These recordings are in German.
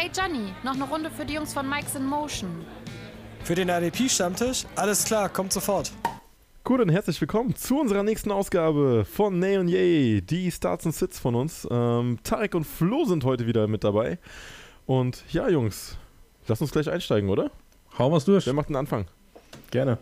Hey Johnny, noch eine Runde für die Jungs von Mike's in Motion. Für den RDP-Stammtisch? Alles klar, kommt sofort. Gut und herzlich willkommen zu unserer nächsten Ausgabe von Nay und Yay, die Starts und Sits von uns. Ähm, Tarek und Flo sind heute wieder mit dabei. Und ja, Jungs, lass uns gleich einsteigen, oder? Hauen wir es durch. Wer macht den Anfang? Gerne.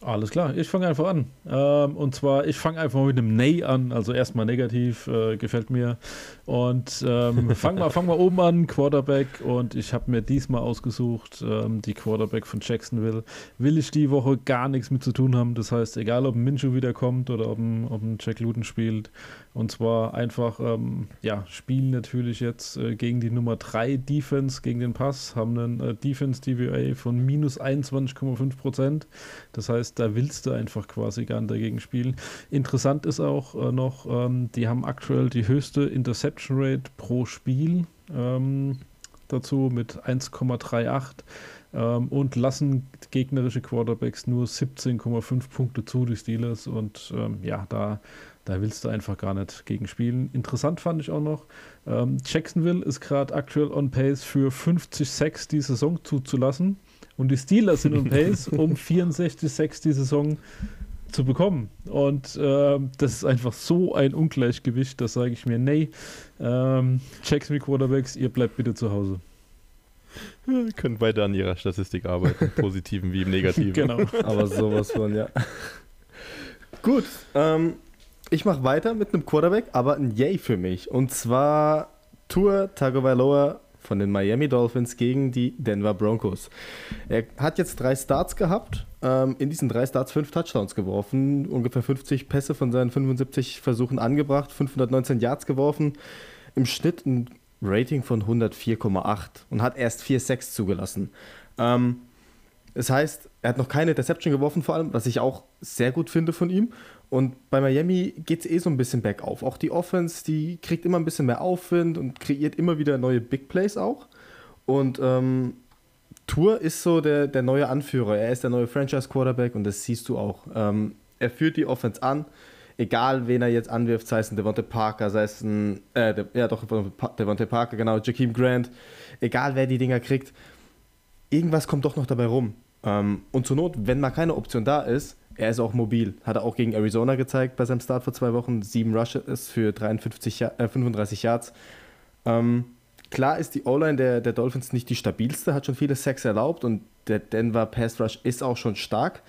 Alles klar, ich fange einfach an. Ähm, und zwar, ich fange einfach mit einem Nay an, also erstmal negativ, äh, gefällt mir. Und ähm, fangen wir fang mal oben an, Quarterback. Und ich habe mir diesmal ausgesucht, ähm, die Quarterback von Jacksonville. Will ich die Woche gar nichts mit zu tun haben. Das heißt, egal ob ein Minshew wiederkommt oder ob ein, ob ein Jack Luton spielt. Und zwar einfach, ähm, ja, spielen natürlich jetzt äh, gegen die Nummer 3 Defense, gegen den Pass, haben einen äh, Defense DVA von minus 21,5 Prozent. Das heißt, da willst du einfach quasi gar nicht dagegen spielen. Interessant ist auch äh, noch, ähm, die haben aktuell die höchste Interception Rate pro Spiel ähm, dazu mit 1,38 ähm, und lassen gegnerische Quarterbacks nur 17,5 Punkte zu, die Steelers. Und ähm, ja, da, da willst du einfach gar nicht gegen spielen. Interessant fand ich auch noch, ähm, Jacksonville ist gerade aktuell on pace für 50 Sacks die Saison zuzulassen. Und die Steelers sind on pace, um 64 Sacks die Saison zu bekommen. Und äh, das ist einfach so ein Ungleichgewicht, da sage ich mir, nee, ähm, Jacksonville Quarterbacks, ihr bleibt bitte zu Hause. Wir können weiter an ihrer Statistik arbeiten, positiven wie im negativen. Genau. Aber sowas von, ja. Gut, ähm, ich mache weiter mit einem Quarterback, aber ein Yay für mich. Und zwar Tour Tagovailoa von den Miami Dolphins gegen die Denver Broncos. Er hat jetzt drei Starts gehabt, ähm, in diesen drei Starts fünf Touchdowns geworfen, ungefähr 50 Pässe von seinen 75 Versuchen angebracht, 519 Yards geworfen, im Schnitt ein Rating von 104,8 und hat erst 4 Sacks zugelassen. Ähm, das heißt, er hat noch keine Interception geworfen, vor allem, was ich auch sehr gut finde von ihm. Und bei Miami geht es eh so ein bisschen bergauf. Auch die Offense, die kriegt immer ein bisschen mehr Aufwind und kreiert immer wieder neue Big Plays auch. Und ähm, Tour ist so der, der neue Anführer. Er ist der neue Franchise-Quarterback und das siehst du auch. Ähm, er führt die Offense an, egal wen er jetzt anwirft, sei es ein Devontae Parker, sei es ein, äh, ja doch, Devontae Parker, genau, Jakeem Grant, egal wer die Dinger kriegt, irgendwas kommt doch noch dabei rum. Ähm, und zur Not, wenn mal keine Option da ist, er ist auch mobil. Hat er auch gegen Arizona gezeigt bei seinem Start vor zwei Wochen. Sieben Rushes für 53, äh, 35 Yards. Ähm, klar ist die O-Line der, der Dolphins nicht die stabilste, hat schon viele Sacks erlaubt und der Denver Pass Rush ist auch schon stark.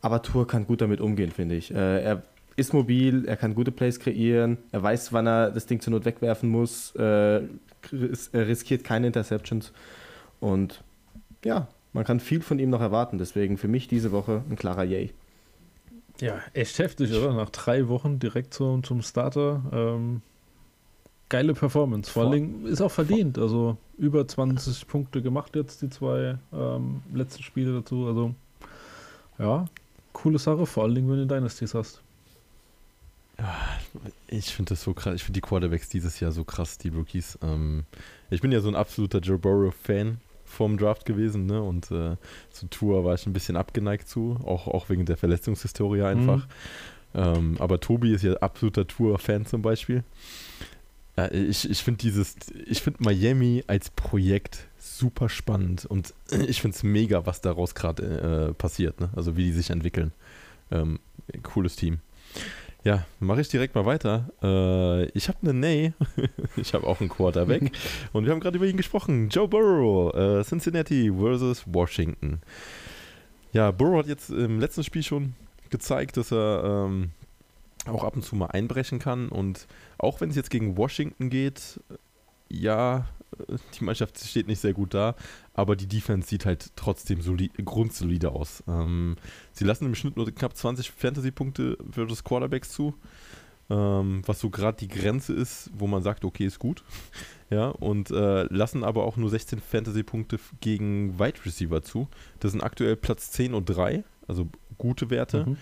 Aber Tour kann gut damit umgehen, finde ich. Äh, er ist mobil, er kann gute Plays kreieren, er weiß, wann er das Ding zur Not wegwerfen muss, äh, riskiert keine Interceptions. Und ja, man kann viel von ihm noch erwarten. Deswegen für mich diese Woche ein klarer Yay. Ja, echt heftig, oder? Nach drei Wochen direkt zum, zum Starter. Ähm, geile Performance. Vor allem ist auch verdient. Also über 20 Punkte gemacht jetzt, die zwei ähm, letzten Spiele dazu. Also ja, coole Sache. Vor allem, wenn du Dynasties hast. Ja, ich finde das so krass. Ich finde die Quarterbacks dieses Jahr so krass, die Rookies. Ähm, ich bin ja so ein absoluter Joe Burrow-Fan vorm Draft gewesen, ne? Und äh, zu Tour war ich ein bisschen abgeneigt zu, auch, auch wegen der Verletzungshistorie einfach. Mhm. Ähm, aber Tobi ist ja absoluter Tour-Fan zum Beispiel. Äh, ich ich finde dieses, ich finde Miami als Projekt super spannend und ich finde es mega, was daraus gerade äh, passiert, ne? Also wie die sich entwickeln. Ähm, cooles Team. Ja, mache ich direkt mal weiter. Äh, ich habe eine Nay. ich habe auch einen Quarterback. und wir haben gerade über ihn gesprochen. Joe Burrow, äh, Cincinnati versus Washington. Ja, Burrow hat jetzt im letzten Spiel schon gezeigt, dass er ähm, auch ab und zu mal einbrechen kann. Und auch wenn es jetzt gegen Washington geht, ja, die Mannschaft steht nicht sehr gut da, aber die Defense sieht halt trotzdem grundsolide aus. Ähm, sie lassen im Schnitt nur knapp 20 Fantasy-Punkte für das Quarterbacks zu, ähm, was so gerade die Grenze ist, wo man sagt, okay, ist gut. ja, und äh, lassen aber auch nur 16 Fantasy-Punkte gegen Wide Receiver zu. Das sind aktuell Platz 10 und 3, also gute Werte mhm.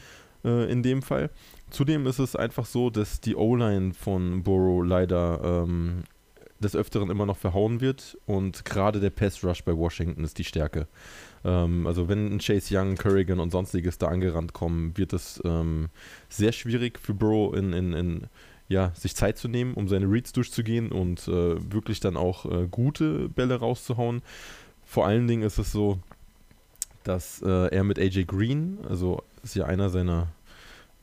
äh, in dem Fall. Zudem ist es einfach so, dass die O-Line von Burrow leider ähm, des Öfteren immer noch verhauen wird und gerade der Pass Rush bei Washington ist die Stärke. Ähm, also wenn Chase Young, Currigan und sonstiges da angerannt kommen, wird es ähm, sehr schwierig für Bro in, in, in ja, sich Zeit zu nehmen, um seine Reads durchzugehen und äh, wirklich dann auch äh, gute Bälle rauszuhauen. Vor allen Dingen ist es so, dass äh, er mit AJ Green, also ist ja einer seiner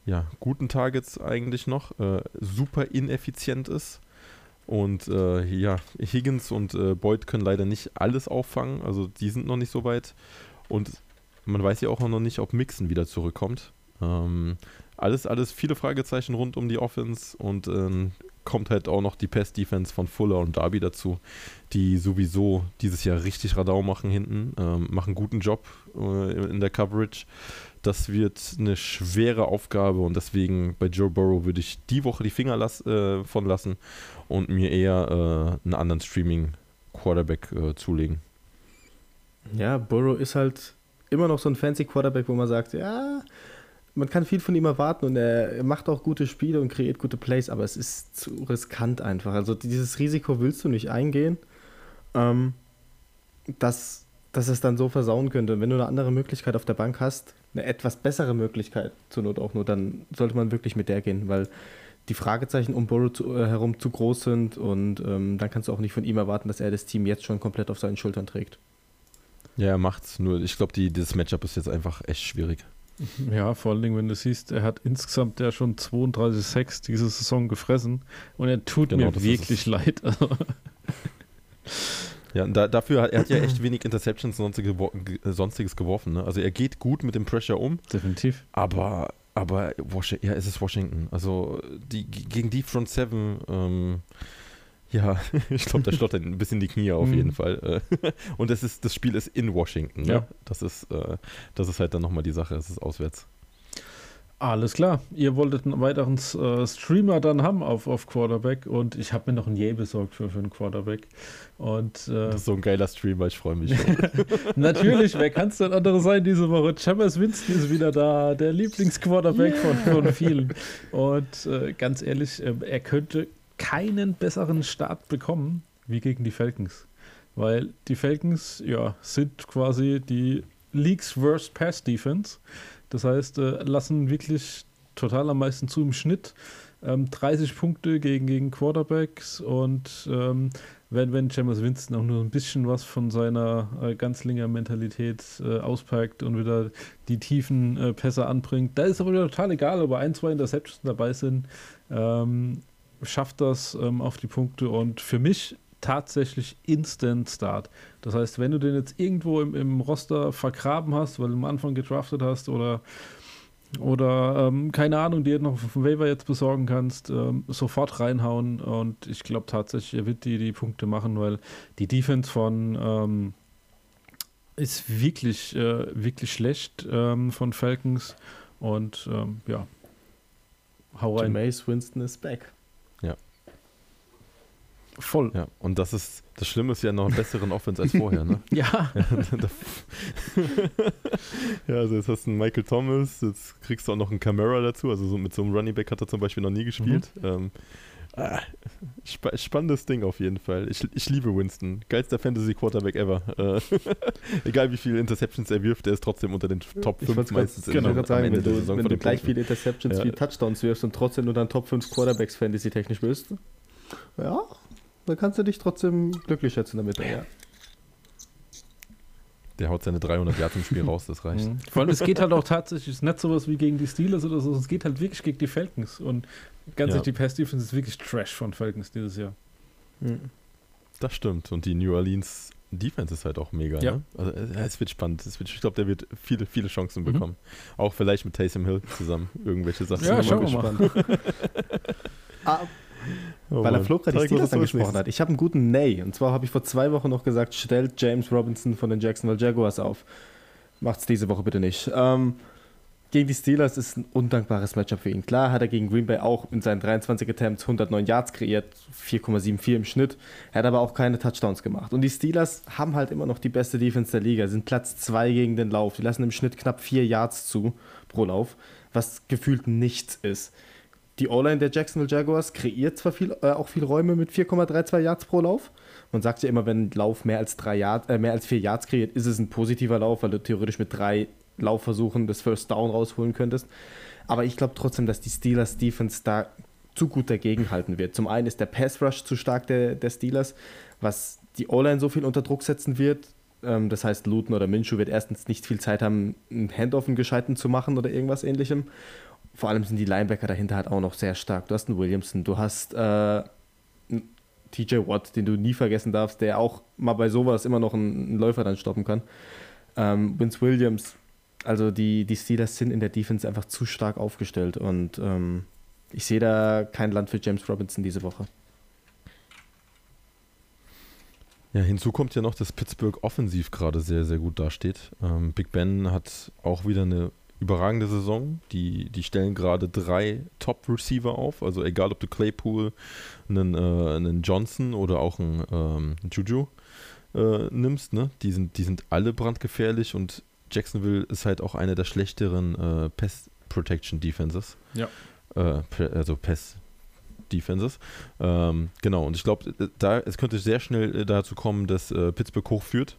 ja, guten Targets eigentlich noch, äh, super ineffizient ist. Und äh, ja, Higgins und äh, Boyd können leider nicht alles auffangen, also die sind noch nicht so weit. Und man weiß ja auch noch nicht, ob Mixon wieder zurückkommt. Ähm, alles, alles viele Fragezeichen rund um die Offense und ähm, kommt halt auch noch die Pass-Defense von Fuller und Darby dazu, die sowieso dieses Jahr richtig Radau machen hinten, ähm, machen guten Job äh, in der Coverage. Das wird eine schwere Aufgabe und deswegen bei Joe Burrow würde ich die Woche die Finger las äh, von lassen und mir eher äh, einen anderen Streaming-Quarterback äh, zulegen. Ja, Burrow ist halt immer noch so ein fancy Quarterback, wo man sagt, ja, man kann viel von ihm erwarten und er macht auch gute Spiele und kreiert gute Plays, aber es ist zu riskant einfach. Also dieses Risiko willst du nicht eingehen, ähm, dass, dass es dann so versauen könnte. Und wenn du eine andere Möglichkeit auf der Bank hast, eine etwas bessere Möglichkeit zur Not auch nur, dann sollte man wirklich mit der gehen, weil die Fragezeichen um Burrow zu, äh, herum zu groß sind und ähm, dann kannst du auch nicht von ihm erwarten, dass er das Team jetzt schon komplett auf seinen Schultern trägt. Ja, er macht's. Nur ich glaube, dieses Matchup ist jetzt einfach echt schwierig. Ja, vor allen Dingen, wenn du siehst, er hat insgesamt ja schon 32 Sex diese Saison gefressen und er tut genau, mir wirklich leid. ja, da, dafür hat er hat ja echt wenig Interceptions und sonstiges geworfen. Ne? Also er geht gut mit dem Pressure um. Definitiv. Aber, aber ja, es ist Washington. Also die, gegen die Front Seven ähm, ja, ich glaube, da stottert ein bisschen die Knie auf jeden mhm. Fall. Äh. Und das, ist, das Spiel ist in Washington. Ne? Ja. Das, ist, äh, das ist halt dann nochmal die Sache, es ist auswärts. Alles klar. Ihr wolltet einen weiteren äh, Streamer dann haben auf, auf Quarterback und ich habe mir noch einen Yay besorgt für, für einen Quarterback. Und, äh, das ist so ein geiler Streamer, ich freue mich schon. Natürlich, wer kann es denn andere sein diese Woche? Jameis Winston ist wieder da, der Lieblingsquarterback yeah. von, von vielen. Und äh, ganz ehrlich, ähm, er könnte keinen besseren Start bekommen wie gegen die Falcons. Weil die Falcons ja, sind quasi die League's Worst Pass Defense. Das heißt, äh, lassen wirklich total am meisten zu im Schnitt. Ähm, 30 Punkte gegen, gegen Quarterbacks und ähm, wenn, wenn James Winston auch nur ein bisschen was von seiner äh, Ganzlinger-Mentalität äh, auspackt und wieder die tiefen äh, Pässe anbringt, da ist aber total egal, ob ein, zwei Interceptions dabei sind. Ähm, schafft das ähm, auf die Punkte und für mich tatsächlich Instant Start. Das heißt, wenn du den jetzt irgendwo im, im Roster vergraben hast, weil du am Anfang gedraftet hast oder oder ähm, keine Ahnung, du noch vom Waiver jetzt besorgen kannst, ähm, sofort reinhauen und ich glaube tatsächlich, er wird die, die Punkte machen, weil die Defense von ähm, ist wirklich, äh, wirklich schlecht ähm, von Falcons und ähm, ja, hau rein. Mace Winston ist back. Voll. Ja, und das ist, das Schlimme ist ja noch einen besseren Offense als vorher, ne? ja. ja, also jetzt hast du einen Michael Thomas, jetzt kriegst du auch noch einen Camera dazu, also so mit so einem Running Back hat er zum Beispiel noch nie gespielt. Mhm. Ähm, ah, sp spannendes Ding auf jeden Fall. Ich, ich liebe Winston. Geilster Fantasy Quarterback ever. Äh, egal wie viele Interceptions er wirft, er ist trotzdem unter den Top 5 meistens. Genau, in, sagen, wenn du, wenn du gleich viele Interceptions ja. wie Touchdowns wirfst und trotzdem nur dann Top 5 Quarterbacks Fantasy technisch bist, ja, dann kannst du dich trotzdem glücklich schätzen damit. Ja. Der haut seine 300 Yards im Spiel raus, das reicht. Mhm. Vor allem, es geht halt auch tatsächlich, es ist nicht sowas wie gegen die Steelers oder so, es geht halt wirklich gegen die Falcons. Und ganz ja. ehrlich, die Pass-Defense ist wirklich Trash von Falcons dieses Jahr. Mhm. Das stimmt. Und die New Orleans Defense ist halt auch mega. Ja. Ne? Also, es wird spannend. Es wird, ich glaube, der wird viele, viele Chancen mhm. bekommen. Auch vielleicht mit Taysom Hill zusammen irgendwelche Sachen. Ja, schauen wir mal. Oh Weil er Flo gerade die Steelers angesprochen hat. Ich habe einen guten Nay. Und zwar habe ich vor zwei Wochen noch gesagt, stellt James Robinson von den Jacksonville Jaguars auf. Macht's diese Woche bitte nicht. Ähm, gegen die Steelers ist ein undankbares Matchup für ihn. Klar hat er gegen Green Bay auch in seinen 23 Attempts 109 Yards kreiert, 4,74 im Schnitt. Er hat aber auch keine Touchdowns gemacht. Und die Steelers haben halt immer noch die beste Defense der Liga, sind Platz 2 gegen den Lauf. Die lassen im Schnitt knapp 4 Yards zu pro Lauf, was gefühlt nichts ist. Die O-Line der Jacksonville Jaguars kreiert zwar viel, äh, auch viel Räume mit 4,32 Yards pro Lauf. Man sagt ja immer, wenn ein Lauf mehr als, drei Yard, äh, mehr als vier Yards kreiert, ist es ein positiver Lauf, weil du theoretisch mit drei Laufversuchen das First Down rausholen könntest. Aber ich glaube trotzdem, dass die Steelers Defense da zu gut dagegenhalten wird. Zum einen ist der Pass Rush zu stark der, der Steelers, was die O-Line so viel unter Druck setzen wird. Ähm, das heißt, Luton oder Minshew wird erstens nicht viel Zeit haben, einen Handoff einen gescheiten zu machen oder irgendwas ähnlichem. Vor allem sind die Linebacker dahinter halt auch noch sehr stark. Du hast einen Williamson, du hast äh, einen TJ Watt, den du nie vergessen darfst, der auch mal bei sowas immer noch einen, einen Läufer dann stoppen kann. Ähm, Vince Williams, also die, die Steelers sind in der Defense einfach zu stark aufgestellt und ähm, ich sehe da kein Land für James Robinson diese Woche. Ja, hinzu kommt ja noch, dass Pittsburgh offensiv gerade sehr, sehr gut dasteht. Ähm, Big Ben hat auch wieder eine überragende Saison. Die, die stellen gerade drei Top-Receiver auf. Also egal, ob du Claypool, einen, äh, einen Johnson oder auch einen ähm, Juju äh, nimmst, ne? die, sind, die sind alle brandgefährlich und Jacksonville ist halt auch eine der schlechteren äh, Pest Protection Defenses. Ja. Äh, also Pest Defenses. Ähm, genau, und ich glaube, da, es könnte sehr schnell äh, dazu kommen, dass äh, Pittsburgh hochführt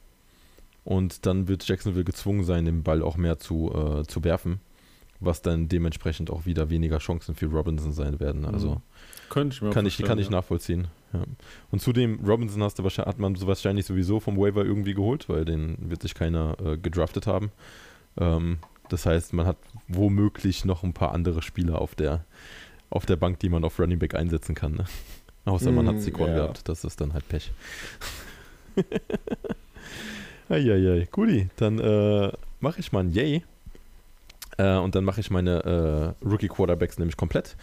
und dann wird Jacksonville gezwungen sein, den Ball auch mehr zu, äh, zu werfen, was dann dementsprechend auch wieder weniger Chancen für Robinson sein werden. Also Mhm. Könnte ich mir kann, ich, kann ich ja. nachvollziehen. Ja. Und zudem, Robinson hast du wahrscheinlich, hat man so wahrscheinlich sowieso vom Waiver irgendwie geholt, weil den wird sich keiner äh, gedraftet haben. Ähm, das heißt, man hat womöglich noch ein paar andere Spieler auf der, auf der Bank, die man auf Running Back einsetzen kann. Ne? Außer man hat Mm, Sikon ja. gehabt, das ist dann halt Pech. Eieiei, guti, dann äh, mache ich mal ein Yay. Äh, und dann mache ich meine äh, Rookie-Quarterbacks nämlich komplett.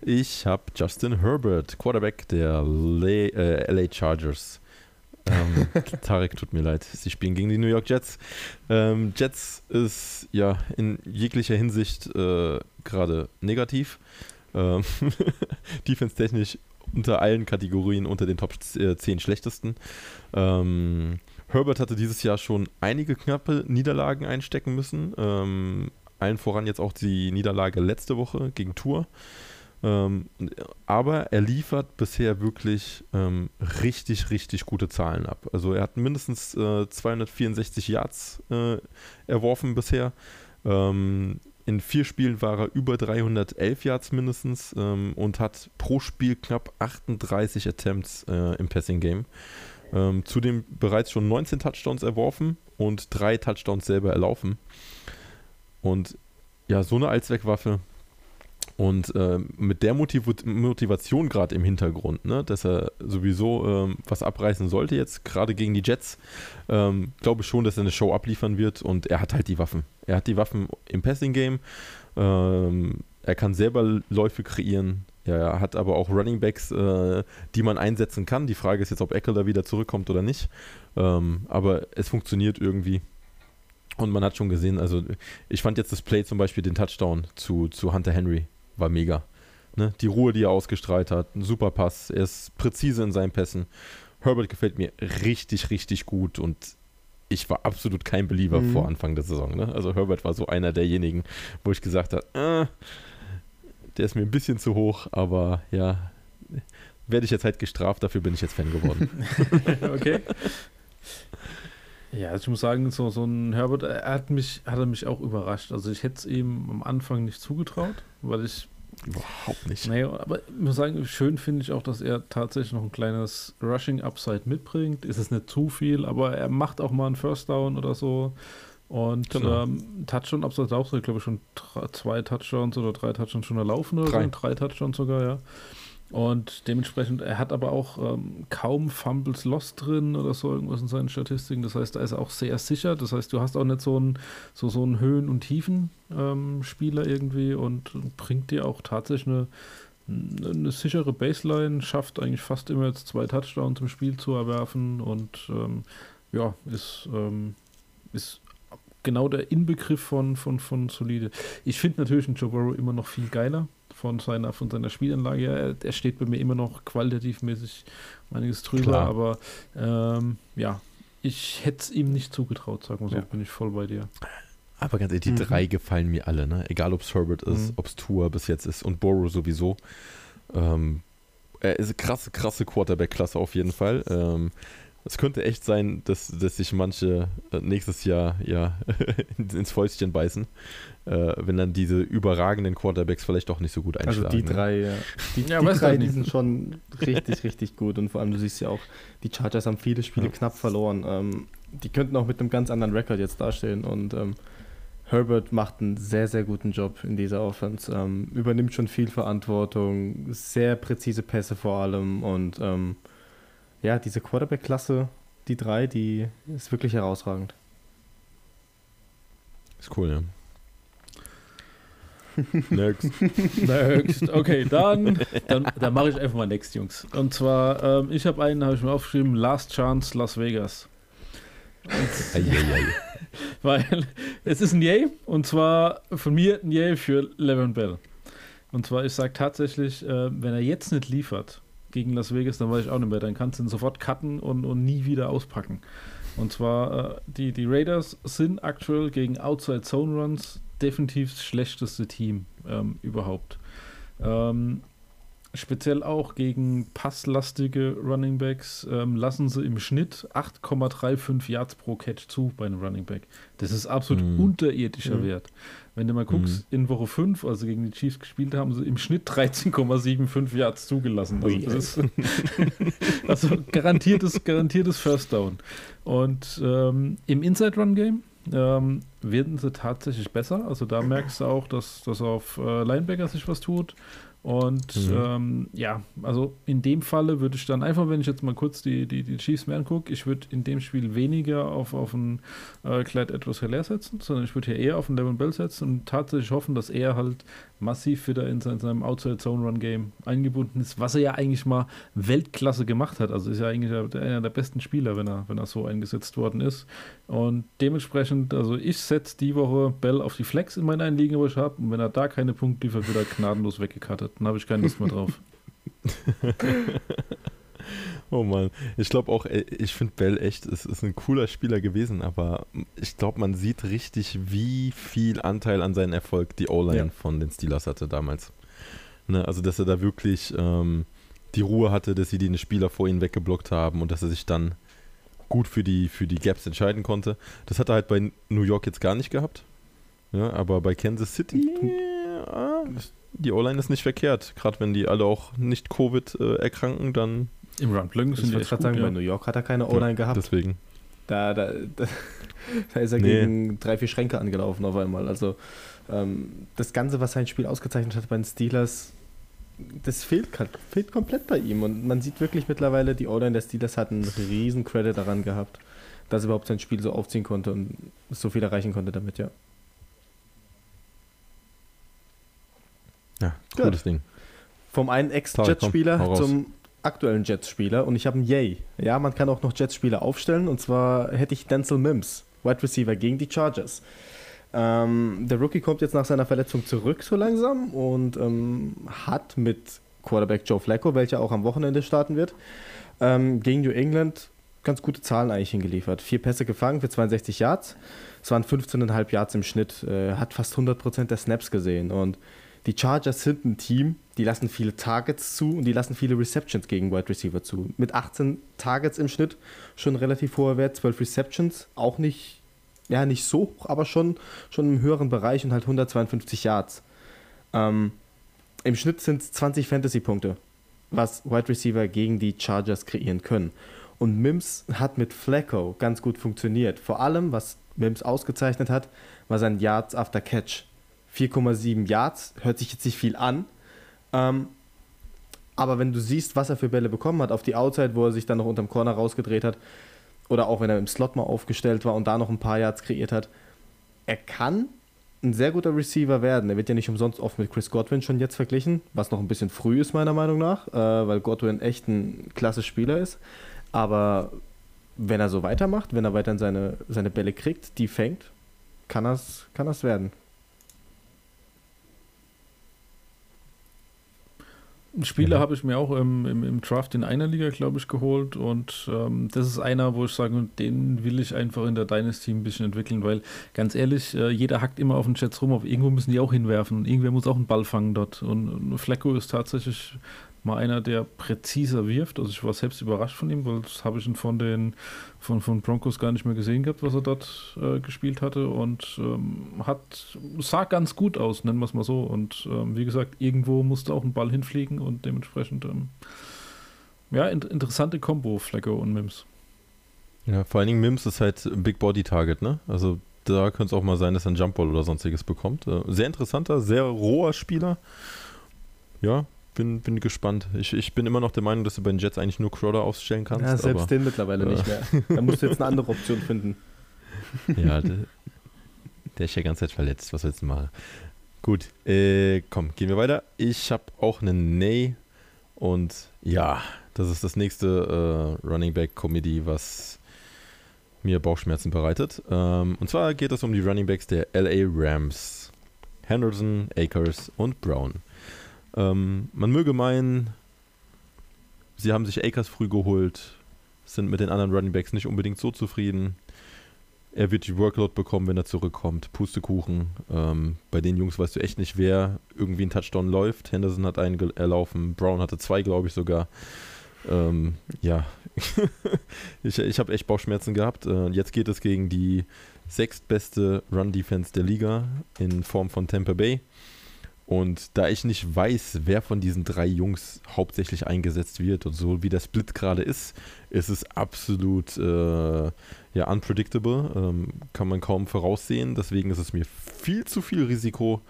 Ich habe Justin Herbert, Quarterback der Le äh, LA Chargers. Ähm, Tarek, tut mir leid. Sie spielen gegen die New York Jets. Ähm, Jets ist ja in jeglicher Hinsicht äh, gerade negativ. Ähm, Defense-technisch unter allen Kategorien unter den Top äh, 10 schlechtesten. Ähm, Herbert hatte dieses Jahr schon einige knappe Niederlagen einstecken müssen. Ähm, allen voran jetzt auch die Niederlage letzte Woche gegen Tour. Ähm, aber er liefert bisher wirklich ähm, richtig, richtig gute Zahlen ab. Also er hat mindestens äh, 264 Yards äh, erworfen bisher. Ähm, in vier Spielen war er über 311 Yards mindestens ähm, und hat pro Spiel knapp 38 Attempts äh, im Passing Game. Ähm, zudem bereits schon 19 Touchdowns erworfen und drei Touchdowns selber erlaufen. Und ja, so eine Allzweckwaffe. Und äh, mit der Motiv Motivation gerade im Hintergrund, ne, dass er sowieso ähm, was abreißen sollte jetzt, gerade gegen die Jets, ähm, glaube ich schon, dass er eine Show abliefern wird und er hat halt die Waffen. Er hat die Waffen im Passing-Game, ähm, er kann selber Läufe kreieren, er hat aber auch Running Backs, äh, die man einsetzen kann. Die Frage ist jetzt, ob Eckel da wieder zurückkommt oder nicht. Ähm, aber es funktioniert irgendwie. Und man hat schon gesehen, also ich fand jetzt das Play zum Beispiel, den Touchdown zu, zu Hunter Henry, war mega. Ne? Die Ruhe, die er ausgestrahlt hat, ein super Pass, er ist präzise in seinen Pässen. Herbert gefällt mir richtig, richtig gut und ich war absolut kein Believer Mhm. vor Anfang der Saison. Ne? Also Herbert war so einer derjenigen, wo ich gesagt habe, äh, der ist mir ein bisschen zu hoch, aber ja, werde ich jetzt halt gestraft, dafür bin ich jetzt Fan geworden. okay. Ja, also ich muss sagen, so, so ein Herbert, er hat mich, hat er mich auch überrascht. Also ich hätte es ihm am Anfang nicht zugetraut, weil ich, Überhaupt nicht. naja, aber ich muss sagen, schön finde ich auch, dass er tatsächlich noch ein kleines Rushing-Upside mitbringt. Ist es nicht zu viel, aber er macht auch mal einen First Down oder so. Und Genau. ähm, Touchdown, Upside auch, ich glaube schon dr- zwei Touchdowns oder drei Touchdowns schon erlaufen oder Drei. so. Drei Touchdowns sogar, ja. Und dementsprechend, er hat aber auch ähm, kaum Fumbles lost drin oder so irgendwas in seinen Statistiken. Das heißt, da ist er auch sehr sicher. Das heißt, du hast auch nicht so einen so, so einen Höhen- und Tiefen-Spieler irgendwie und bringt dir auch tatsächlich eine, eine sichere Baseline, schafft eigentlich fast immer jetzt zwei Touchdowns im Spiel zu erwerfen und ähm, ja, ist, ähm, ist genau der Inbegriff von, von, von solide. Ich finde natürlich einen Joe Burrow immer noch viel geiler von seiner, von seiner Spielanlage. Er, er steht bei mir immer noch qualitativ mäßig einiges drüber, Klar. aber ähm, ja, ich hätte es ihm nicht zugetraut, sagen wir so, Ja. bin ich voll bei dir. Aber ganz ehrlich, die Mhm. drei gefallen mir alle, ne? Egal ob es Herbert ist, Mhm. ob es Tua bis jetzt ist und Burrow sowieso. Ähm, er ist eine krasse, krasse Quarterback-Klasse auf jeden Fall. Ähm, es könnte echt sein, dass, dass sich manche äh, nächstes Jahr ja ins Fäustchen beißen, äh, wenn dann diese überragenden Quarterbacks vielleicht doch nicht so gut einschlagen. Also die ne? drei, ja. Die, Ja, die drei, die sind schon richtig, richtig gut. Und vor allem, du siehst ja auch, die Chargers haben viele Spiele Ja. knapp verloren. Ähm, die könnten auch mit einem ganz anderen Rekord jetzt dastehen. Und ähm, Herbert macht einen sehr, sehr guten Job in dieser Offense. Ähm, übernimmt schon viel Verantwortung, sehr präzise Pässe vor allem. Und ähm, ja, diese Quarterback-Klasse, die drei, die ist wirklich herausragend. Ist cool, ja. Next. Next. Okay, dann, dann, dann mache ich einfach mal Next, Jungs. Und zwar, ähm, ich habe einen, habe ich mir aufgeschrieben, Last Chance Las Vegas. Weil es ist ein Yay und zwar von mir ein Yay für Levin Bell. Und zwar, ich sage tatsächlich, äh, wenn er jetzt nicht liefert gegen Las Vegas, dann weiß ich auch nicht mehr. Dann kannst du ihn sofort cutten und, und nie wieder auspacken. Und zwar, äh, die, die Raiders sind aktuell gegen Outside Zone Runs definitiv das schlechteste Team ähm, überhaupt. Ähm, speziell auch gegen passlastige Running Backs ähm, lassen sie im Schnitt 8,35 Yards pro Catch zu bei einem Running Back. Das ist absolut Mhm. unterirdischer Mhm. Wert. Wenn du mal guckst, in Woche 5, also gegen die Chiefs gespielt haben, sie im Schnitt 13,75 Yards zugelassen. Also, ist, also garantiertes, garantiertes First Down. Und ähm, im Inside-Run-Game ähm, werden sie tatsächlich besser. Also da merkst du auch, dass, dass auf äh, Linebacker sich was tut. Und Mhm. ähm, ja, also in dem Falle würde ich dann einfach, wenn ich jetzt mal kurz die, die, die Chiefs mehr angucke, ich würde in dem Spiel weniger auf, auf einen äh, Clyde Edwards Hilaire setzen, sondern ich würde hier eher auf einen Levin Bell setzen und tatsächlich hoffen, dass er halt massiv wieder in, sein, seinem Outside-Zone-Run-Game eingebunden ist, was er ja eigentlich mal Weltklasse gemacht hat. Also ist ja eigentlich einer der besten Spieler, wenn er, wenn er so eingesetzt worden ist. Und dementsprechend, also ich setze die Woche Bell auf die Flex in meiner Einliegen, wo ich habe. Und wenn er da keine Punkte liefert, wird er gnadenlos weggekattet. Dann habe ich keine Lust mehr drauf. Oh Mann, ich glaube auch, ich finde Bell echt, es ist ein cooler Spieler gewesen, aber ich glaube, man sieht richtig, wie viel Anteil an seinem Erfolg die O-Line Ja. von den Steelers hatte damals. Ne, also, dass er da wirklich ähm, die Ruhe hatte, dass sie den Spieler vor ihm weggeblockt haben und dass er sich dann gut für die, für die Gaps entscheiden konnte. Das hat er halt bei New York jetzt gar nicht gehabt. Ja, aber bei Kansas City, ja, die O-Line ist nicht verkehrt. Gerade wenn die alle auch nicht Covid äh, erkranken, dann Im Run-Blöcken Ich sind echt gerade sagen, ja. bei New York hat er keine O-Line gehabt. deswegen. Da, da, da, da ist er Nee. gegen drei, vier Schränke angelaufen auf einmal. Also ähm, das Ganze, was sein Spiel ausgezeichnet hat bei den Steelers, das fehlt, fehlt komplett bei ihm. Und man sieht wirklich mittlerweile, die O-Line der Steelers hat einen riesen Credit daran gehabt, dass er überhaupt sein Spiel so aufziehen konnte und so viel erreichen konnte damit, ja. Ja, cooles Ding. Vom einen Ex-Jets-Spieler zum aktuellen Jets-Spieler und ich habe einen Yay. Ja, man kann auch noch Jets-Spieler aufstellen und zwar hätte ich Denzel Mims, Wide Receiver gegen die Chargers. Ähm, der Rookie kommt jetzt nach seiner Verletzung zurück so langsam und ähm, hat mit Quarterback Joe Flacco, welcher auch am Wochenende starten wird, ähm, gegen New England ganz gute Zahlen eigentlich hingeliefert. Vier Pässe gefangen für 62 Yards. Es waren 15,5 Yards im Schnitt. Äh, hat fast 100% der Snaps gesehen. Und die Chargers sind ein Team, die lassen viele Targets zu und die lassen viele Receptions gegen Wide Receiver zu. Mit 18 Targets im Schnitt schon relativ hoher Wert, 12 Receptions, auch nicht, ja, nicht so hoch, aber schon, schon im höheren Bereich und halt 152 Yards. Ähm, Im Schnitt sind es 20 Fantasy-Punkte, was Wide Receiver gegen die Chargers kreieren können. Und Mims hat mit Flacco ganz gut funktioniert. Vor allem, was Mims ausgezeichnet hat, war sein Yards after Catch. 4,7 Yards, hört sich jetzt nicht viel an. Ähm, aber wenn du siehst, was er für Bälle bekommen hat auf die Outside, wo er sich dann noch unterm Corner rausgedreht hat, oder auch wenn er im Slot mal aufgestellt war und da noch ein paar Yards kreiert hat, er kann ein sehr guter Receiver werden. Er wird ja nicht umsonst oft mit Chris Godwin schon jetzt verglichen, was noch ein bisschen früh ist, meiner Meinung nach, äh, weil Godwin echt ein klasse Spieler ist. Aber wenn er so weitermacht, wenn er weiterhin seine, seine Bälle kriegt, die fängt, kann das kann das werden. Einen Spieler Ja. habe ich mir auch im, im, im Draft in einer Liga, glaube ich, geholt. Und ähm, das ist einer, wo ich sage, den will ich einfach in der Dynasty ein bisschen entwickeln, weil ganz ehrlich, äh, jeder hackt immer auf den Jets rum, aber irgendwo müssen die auch hinwerfen. Und irgendwer muss auch einen Ball fangen dort. Und, und Flecko ist tatsächlich mal einer, der präziser wirft. Also ich war selbst überrascht von ihm, weil das habe ich ihn von den von, von Broncos gar nicht mehr gesehen gehabt, was er dort äh, gespielt hatte. Und ähm, hat sah ganz gut aus, nennen wir es mal so. Und ähm, wie gesagt, irgendwo musste auch ein Ball hinfliegen und dementsprechend ähm, ja, in, interessante Kombo, Flecko und Mims. Ja, vor allen Dingen Mims ist halt Big Body Target, ne? Also da könnte es auch mal sein, dass er einen Jumpball oder sonstiges bekommt. Äh, sehr interessanter, sehr roher Spieler. Ja, bin, bin gespannt. Ich, ich bin immer noch der Meinung, dass du bei den Jets eigentlich nur Crowder aufstellen kannst. Ja, selbst aber, den mittlerweile äh, nicht mehr. Da musst du jetzt eine andere Option finden. Ja, der, der ist ja ganz Zeit verletzt. Was willst du machen? Gut, äh, komm, gehen wir weiter. Ich habe auch einen Nay und ja, das ist das nächste äh, Running Back Comedy, was mir Bauchschmerzen bereitet. Ähm, und zwar geht es um die Running Backs der LA Rams. Henderson, Akers und Brown. Ähm, man möge meinen, sie haben sich Akers früh geholt, sind mit den anderen Running Backs nicht unbedingt so zufrieden. Er wird die Workload bekommen, wenn er zurückkommt. Pustekuchen. Ähm, bei den Jungs weißt du echt nicht, wer irgendwie einen Touchdown läuft. Henderson hat einen erlaufen, Brown hatte zwei, glaube ich sogar. Ähm, ja, ich, ich habe echt Bauchschmerzen gehabt. Äh, jetzt geht es gegen die sechstbeste Run-Defense der Liga in Form von Tampa Bay. Und da ich nicht weiß, wer von diesen drei Jungs hauptsächlich eingesetzt wird und so wie der Split gerade ist, ist es absolut äh, ja, unpredictable. Ähm, kann man kaum voraussehen. Deswegen ist es mir viel zu viel Risiko.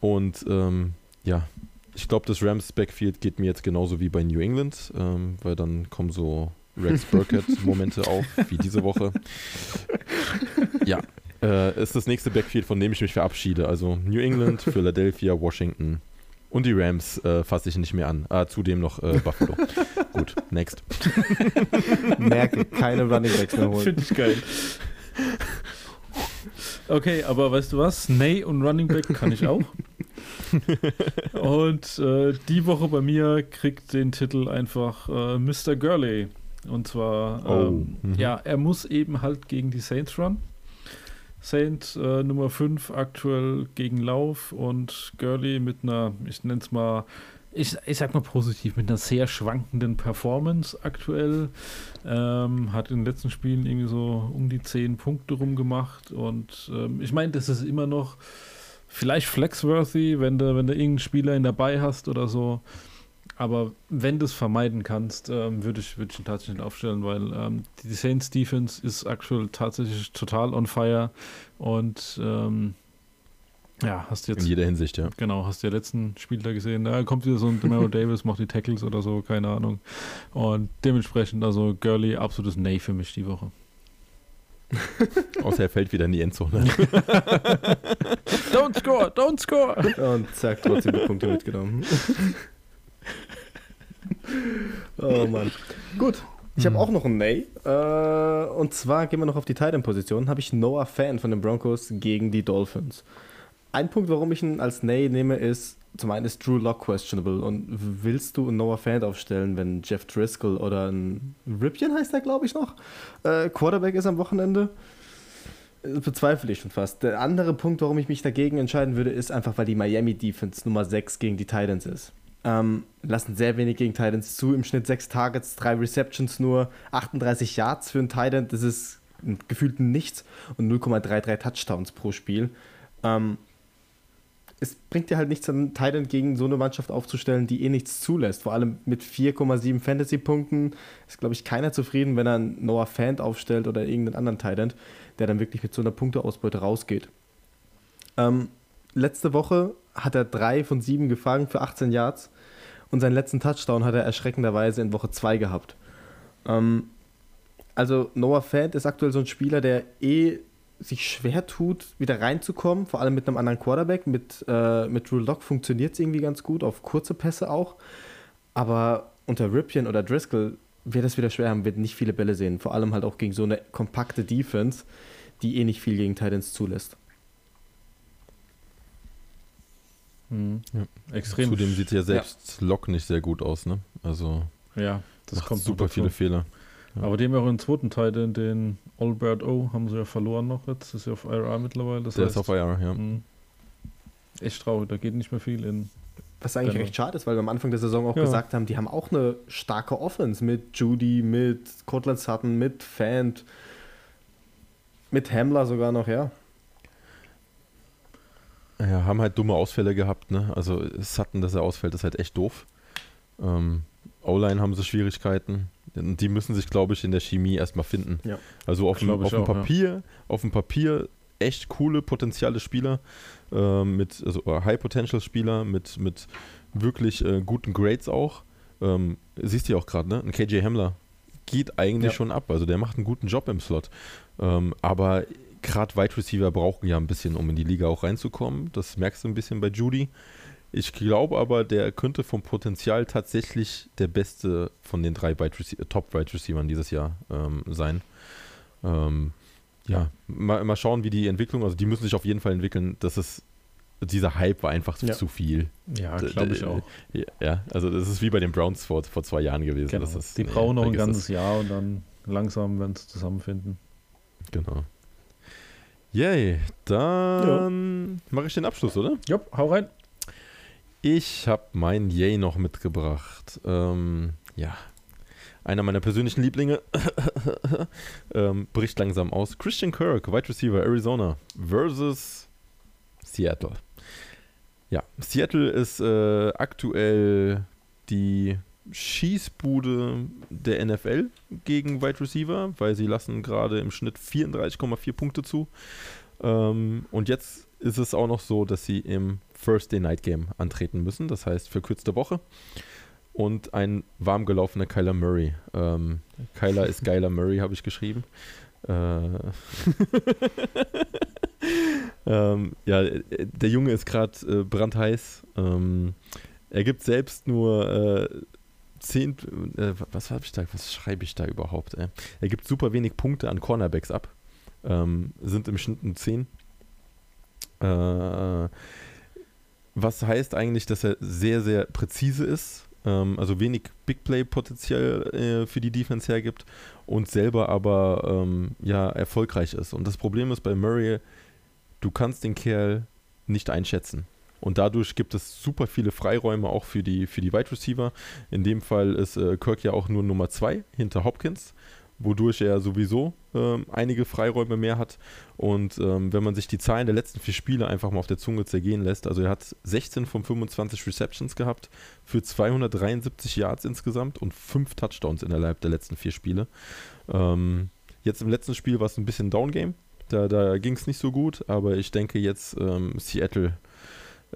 Und ähm, ja, ich glaube, das Rams Backfield geht mir jetzt genauso wie bei New England, ähm, weil dann kommen so Rex Burkett-Momente auf, wie diese Woche. Ja, äh, ist das nächste Backfield, von dem ich mich verabschiede. Also New England, Philadelphia, Washington und die Rams äh, fasse ich nicht mehr an. Ah, zudem noch äh, Buffalo. Gut, next. Merke, keine Running Backs mehr holen. Finde ich geil. Okay, aber weißt du was? Nay und Running Back kann ich auch. Und äh, die Woche bei mir kriegt den Titel einfach äh, Mr. Gurley. Und zwar, Oh, ähm, mhm. ja, er muss eben halt gegen die Saints run. Saint äh, Nummer 5 aktuell gegen Lauf und Gurley mit einer, ich nenne es mal, ich, ich sag mal positiv, mit einer sehr schwankenden Performance aktuell. Ähm, hat in den letzten Spielen irgendwie so um die 10 Punkte rumgemacht und ähm, ich meine, das ist immer noch vielleicht flexworthy, wenn du, wenn du irgendeinen Spieler ihn dabei hast oder so. Aber wenn du es vermeiden kannst, ähm, würde ich, würd ich ihn tatsächlich aufstellen, weil ähm, die Saints Defense ist aktuell tatsächlich total on fire und ähm, ja, hast In jetzt jeder Hinsicht, ja. Genau, hast du ja letzten Spiel da gesehen. Da kommt wieder so ein Demario Davis, macht die Tackles oder so, keine Ahnung. Und dementsprechend, also Gurley, absolutes Nay für mich die Woche. Außer er fällt wieder in die Endzone. Don't score, don't score! Und zack, trotzdem die Punkte mitgenommen. oh Mann. Gut. Ich habe Hm. auch noch einen Nay. Äh, und zwar gehen wir noch auf die Titan-Position. Habe ich Noah Fan von den Broncos gegen die Dolphins. Ein Punkt, warum ich ihn als Nay nehme, ist, zum einen ist Drew Lock questionable. Und willst du einen Noah Fan aufstellen, wenn Jeff Driscoll oder ein Ripien heißt er, glaube ich, noch, äh, Quarterback ist am Wochenende? Äh, Bezweifle ich schon fast. Der andere Punkt, warum ich mich dagegen entscheiden würde, ist einfach, weil die Miami Defense Nummer 6 gegen die Titans ist. Ähm, lassen sehr wenig gegen Titans zu. Im Schnitt 6 Targets, 3 Receptions nur, 38 Yards für einen Titan. Das ist gefühlt nichts und 0,33 Touchdowns pro Spiel. Ähm, es bringt dir halt nichts, einen Titan gegen so eine Mannschaft aufzustellen, die eh nichts zulässt. Vor allem mit 4,7 Fantasy-Punkten ist, glaube ich, keiner zufrieden, wenn er einen Noah Fant aufstellt oder irgendeinen anderen Titan, der dann wirklich mit so einer Punkteausbeute rausgeht. Ähm, letzte Woche hat er drei von sieben gefangen für 18 Yards und seinen letzten Touchdown hat er erschreckenderweise in Woche 2 gehabt. Ähm, also Noah Fant ist aktuell so ein Spieler, der eh sich schwer tut, wieder reinzukommen, vor allem mit einem anderen Quarterback. Mit, äh, mit Drew Lock funktioniert es irgendwie ganz gut, auf kurze Pässe auch. Aber unter Ripien oder Driscoll wird es wieder schwer haben, wird nicht viele Bälle sehen. Vor allem halt auch gegen so eine kompakte Defense, die eh nicht viel gegen Titans zulässt. Mhm. Ja. Extrem. Zudem sieht ja selbst Lock nicht sehr gut aus, ne? Also Ja, das macht kommt super viele Fehler. Ja. Aber dem auch im zweiten Teil, den, den Albert O, haben sie ja verloren noch jetzt. Das ist ja auf IRA mittlerweile. Das Der heißt, ist auf IR, ja. mh, Echt traurig, da geht nicht mehr viel in Was eigentlich Genau. recht schade ist, weil wir am Anfang der Saison auch Ja. gesagt haben, die haben auch eine starke Offense mit Judy, mit Cortland Sutton, mit Fant, mit Hamler sogar noch, ja. Ja, haben halt dumme Ausfälle gehabt, ne? Also Sutton, dass er ausfällt, ist halt echt doof. Ähm, O-Line haben sie Schwierigkeiten. Und Die müssen sich, glaube ich, in der Chemie erstmal finden. Ja. Also auf dem, auf dem auch, ja. Papier, auf dem Papier echt coole, potenzielle Spieler, ähm, mit, also High-Potential-Spieler mit, mit wirklich äh, guten Grades auch. Ähm, siehst du ja auch gerade, ne? Ein KJ Hamler geht eigentlich Ja. schon ab. Also der macht einen guten Job im Slot. Ähm, aber gerade Wide Receiver brauchen ja ein bisschen, um in die Liga auch reinzukommen. Das merkst du ein bisschen bei Judy. Ich glaube aber, der könnte vom Potenzial tatsächlich der beste von den drei Wide Rece- Top Wide Receivern dieses Jahr ähm, sein. Ähm, ja, mal, mal schauen, wie die Entwicklung, also die müssen sich auf jeden Fall entwickeln. Das ist, dieser Hype war einfach Ja. zu viel. Ja, glaube ich auch. Ja, also das ist wie bei den Browns vor, vor zwei Jahren gewesen. Genau. Das ist, die nee, brauchen noch ein ganzes Jahr und dann langsam werden sie zusammenfinden. Genau. Yay, dann mache ich den Abschluss, oder? Jupp, hau rein. Ich habe mein Yay noch mitgebracht. Ähm, ja, einer meiner persönlichen Lieblinge ähm, bricht langsam aus. Christian Kirk, Wide Receiver Arizona versus Seattle. Ja, Seattle ist äh, aktuell die Schießbude der NFL gegen Wide Receiver, weil sie lassen gerade im Schnitt 34,4 Punkte zu. Ähm, und jetzt ist es auch noch so, dass sie im First Day Night Game antreten müssen, das heißt verkürzte Woche. Und ein warm gelaufener Kyler Murray. Ähm, Kyler ist geiler Murray, habe ich geschrieben. Äh, ähm, ja, der Junge ist gerade äh, brandheiß. Ähm, er gibt selbst nur äh, 10, äh, was habe ich da, was schreibe ich da überhaupt? Ey? Er gibt super wenig Punkte an Cornerbacks ab. Ähm, sind im Schnitt ein 10. Äh, was heißt eigentlich, dass er sehr, sehr präzise ist, ähm, also wenig Big Play-Potenzial äh, für die Defense hergibt und selber aber ähm, ja erfolgreich ist. Und das Problem ist bei Murray, du kannst den Kerl nicht einschätzen. Und dadurch gibt es super viele Freiräume auch für die, für die Wide Receiver. In dem Fall ist äh, Kirk ja auch nur Nummer 2 hinter Hopkins, wodurch er sowieso ähm, einige Freiräume mehr hat. Und ähm, wenn man sich die Zahlen der letzten vier Spiele einfach mal auf der Zunge zergehen lässt, also er hat 16 von 25 Receptions gehabt für 273 Yards insgesamt und 5 Touchdowns innerhalb der letzten vier Spiele. Ähm, jetzt im letzten Spiel war es ein bisschen Downgame. Da, da ging es nicht so gut, aber ich denke jetzt ähm, Seattle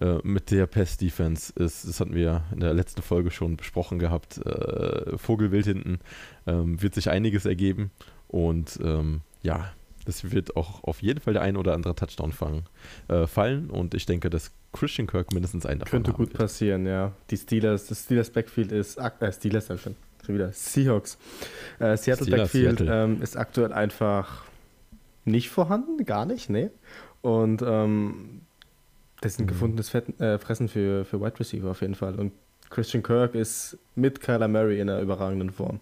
äh, mit der Pass-Defense ist, das hatten wir in der letzten Folge schon besprochen gehabt, äh, Vogelwild hinten, ähm, wird sich einiges ergeben und ähm, ja, das wird auch auf jeden Fall der ein oder andere Touchdown fangen, äh, fallen und ich denke, dass Christian Kirk mindestens einen davon Könnte gut wird. passieren, ja. Die Steelers, das Steelers Backfield ist, äh, Steelers schon, schon wieder, Seahawks. Äh, Seattle Steelers, Backfield Seattle. ähm, ist aktuell einfach nicht vorhanden, gar nicht, ne? Und ähm, das ist ein Mhm. gefundenes Fetten, äh, Fressen für, für Wide Receiver auf jeden Fall. Und Christian Kirk ist mit Kyler Murray in einer überragenden Form.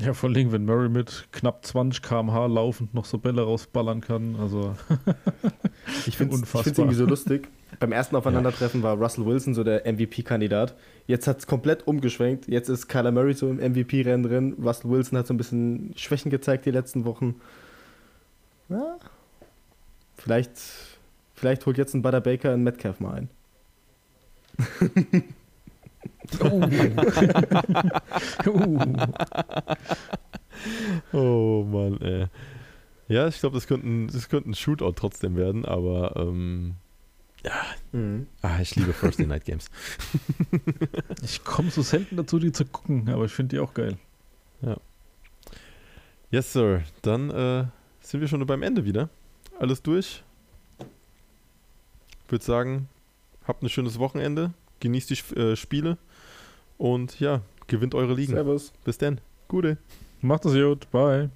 Ja, vor allem, wenn Murray mit knapp 20 km/h laufend noch so Bälle rausballern kann. Also, Ich finde es Unfassbar. irgendwie so lustig. Beim ersten Aufeinandertreffen war Russell Wilson so der MVP-Kandidat. Jetzt hat es komplett umgeschwenkt. Jetzt ist Kyler Murray so im MVP-Rennen drin. Russell Wilson hat so ein bisschen Schwächen gezeigt die letzten Wochen. Ja. Vielleicht, vielleicht holt jetzt ein Butter Baker einen Metcalf mal ein. uh, Oh Mann, ey. Ja, ich glaube, das könnte ein, das könnte ein Shootout trotzdem werden, aber ähm, ah, ich liebe First Day Night Games. ich komme so selten dazu, die zu gucken, aber ich finde die auch geil. Yes, Sir. Dann äh, sind wir schon beim Ende wieder. Alles durch. Würde sagen, habt ein schönes Wochenende, genießt die äh, Spiele und ja, gewinnt eure Ligen. Servus. Bis dann. Gute. Macht es gut. Bye.